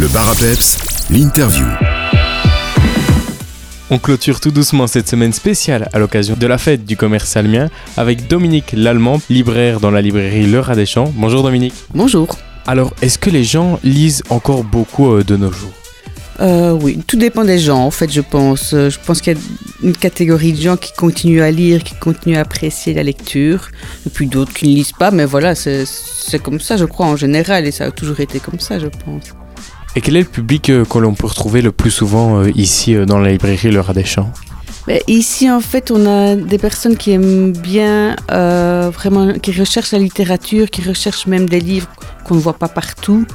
Le bar à peps, l'interview. On clôture tout doucement cette semaine spéciale à l'occasion de la fête du commerce almien avec Dominique Lallemand, libraire dans la librairie Le Rat des Champs. Bonjour Dominique. Bonjour. Alors, est-ce que les gens lisent encore beaucoup euh, de nos jours? Euh, oui, tout dépend des gens, en fait, je pense. Euh, Je pense qu'il y a une catégorie de gens qui continuent à lire, qui continuent à apprécier la lecture, et puis d'autres qui ne lisent pas, mais voilà, c'est comme ça, je crois, en général, et ça a toujours été comme ça, je pense. Et quel est le public euh, que l'on peut retrouver le plus souvent euh, ici euh, dans la librairie Le Champs? Mais ici, en fait, on a des personnes qui aiment bien, vraiment, qui recherchent la littérature, qui recherchent même des livres qu'on ne voit pas partout,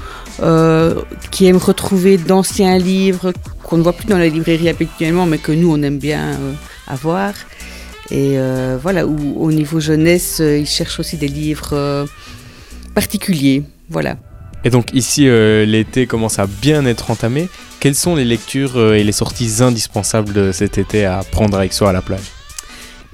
qui aiment retrouver d'anciens livres qu'on ne voit plus dans la librairie habituellement, mais que nous, on aime bien avoir. Et voilà, ou au niveau jeunesse, ils cherchent aussi des livres particuliers. Voilà. Et donc ici, euh, l'été commence à bien être entamé. Quelles sont les lectures euh, et les sorties indispensables de cet été à prendre avec soi à la plage?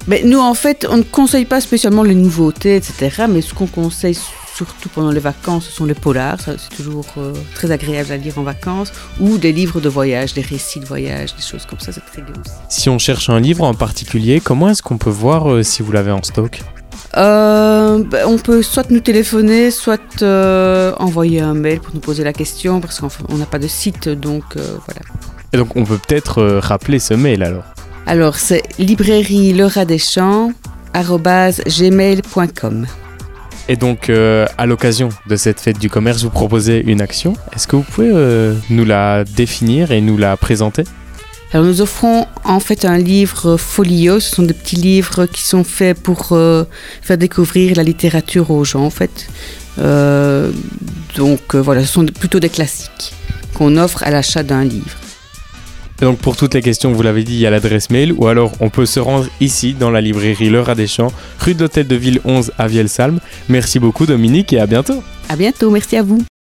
Mais nous, en fait, on ne conseille pas spécialement les nouveautés, etc. Mais ce qu'on conseille surtout pendant les vacances, ce sont les polars. C'est toujours euh, très agréable à lire en vacances. Ou des livres de voyage, des récits de voyage, des choses comme ça. C'est très bien aussi. Si on cherche un livre en particulier, comment est-ce qu'on peut voir euh, si vous l'avez en stock? Euh, ben, on peut soit nous téléphoner, soit euh, envoyer un mail pour nous poser la question, parce qu'on n'a pas de site, donc euh, voilà. Et donc on peut peut-être rappeler ce mail alors. Alors, c'est librairie le rat des champs, arobase gmail.com. Et donc, à l'occasion de cette fête du commerce, vous proposez une action. Est-ce que vous pouvez nous la définir et nous la présenter? Alors nous offrons en fait un livre folio, ce sont des petits livres qui sont faits pour euh, faire découvrir la littérature aux gens en fait. Euh, donc euh, voilà, ce sont plutôt des classiques qu'on offre à l'achat d'un livre. Et donc, pour toutes les questions, vous l'avez dit, il y a l'adresse mail ou alors on peut se rendre ici dans la librairie Le Rat des Champs, rue de l'Hôtel de Ville 11 à Vielsalm. Merci beaucoup, Dominique, et à bientôt. À bientôt, merci à vous.